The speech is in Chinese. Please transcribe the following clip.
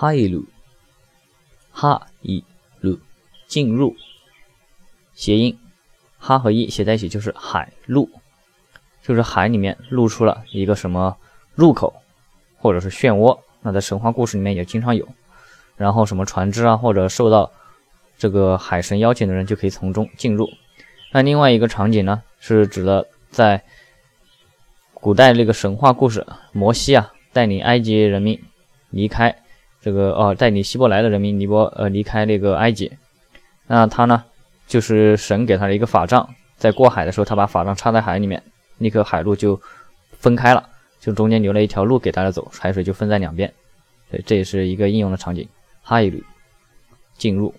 哈伊鲁，哈伊鲁，进入，谐音，哈和伊写在一起就是海路，就是海里面露出了一个什么入口，或者是漩涡。那在神话故事里面也经常有。然后什么船只啊，或者受到这个海神邀请的人就可以从中进入。那另外一个场景呢，是指的在古代那个神话故事，摩西啊带领埃及人民离开这个哦，带领希伯来的人民离波呃离开那个埃及。那他呢，就是神给他的一个法杖，在过海的时候，他把法杖插在海里面，立刻海路就分开了，就中间留了一条路给大家走，海水就分在两边。对，这也是一个应用的场景。哈伊鲁，进入。